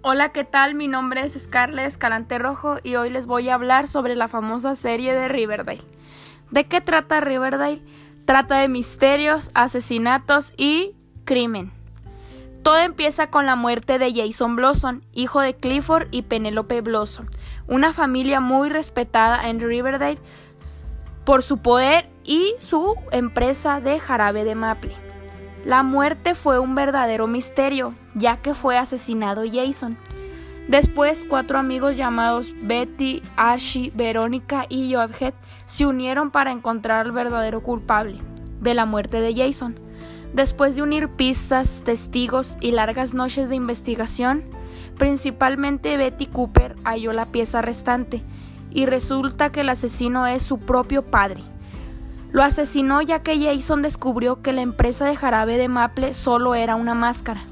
Hola, ¿qué tal? Mi nombre es Scarlett Escalante Rojo y hoy les voy a hablar sobre la famosa serie de Riverdale. ¿De qué trata Riverdale? Trata de misterios, asesinatos y crimen. Todo empieza con la muerte de Jason Blossom, hijo de Clifford y Penelope Blossom, una familia muy respetada en Riverdale por su poder y su empresa de jarabe de maple. La muerte fue un verdadero misterio, ya que fue asesinado Jason. Después, cuatro amigos llamados Betty, Ashley, Verónica y Jodhead se unieron para encontrar al verdadero culpable de la muerte de Jason. Después de unir pistas, testigos y largas noches de investigación, principalmente Betty Cooper halló la pieza restante y resulta que el asesino es su propio padre. Lo asesinó ya que Jason descubrió que la empresa de jarabe de Maple solo era una máscara,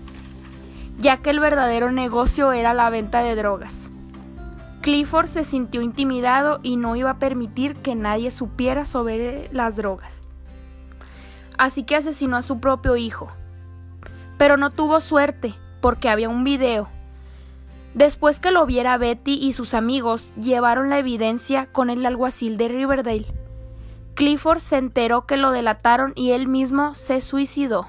ya que el verdadero negocio era la venta de drogas. Clifford se sintió intimidado y no iba a permitir que nadie supiera sobre las drogas. Así que asesinó a su propio hijo. Pero no tuvo suerte, porque había un video. Después que lo viera Betty y sus amigos, llevaron la evidencia con el alguacil de Riverdale. Clifford se enteró que lo delataron y él mismo se suicidó.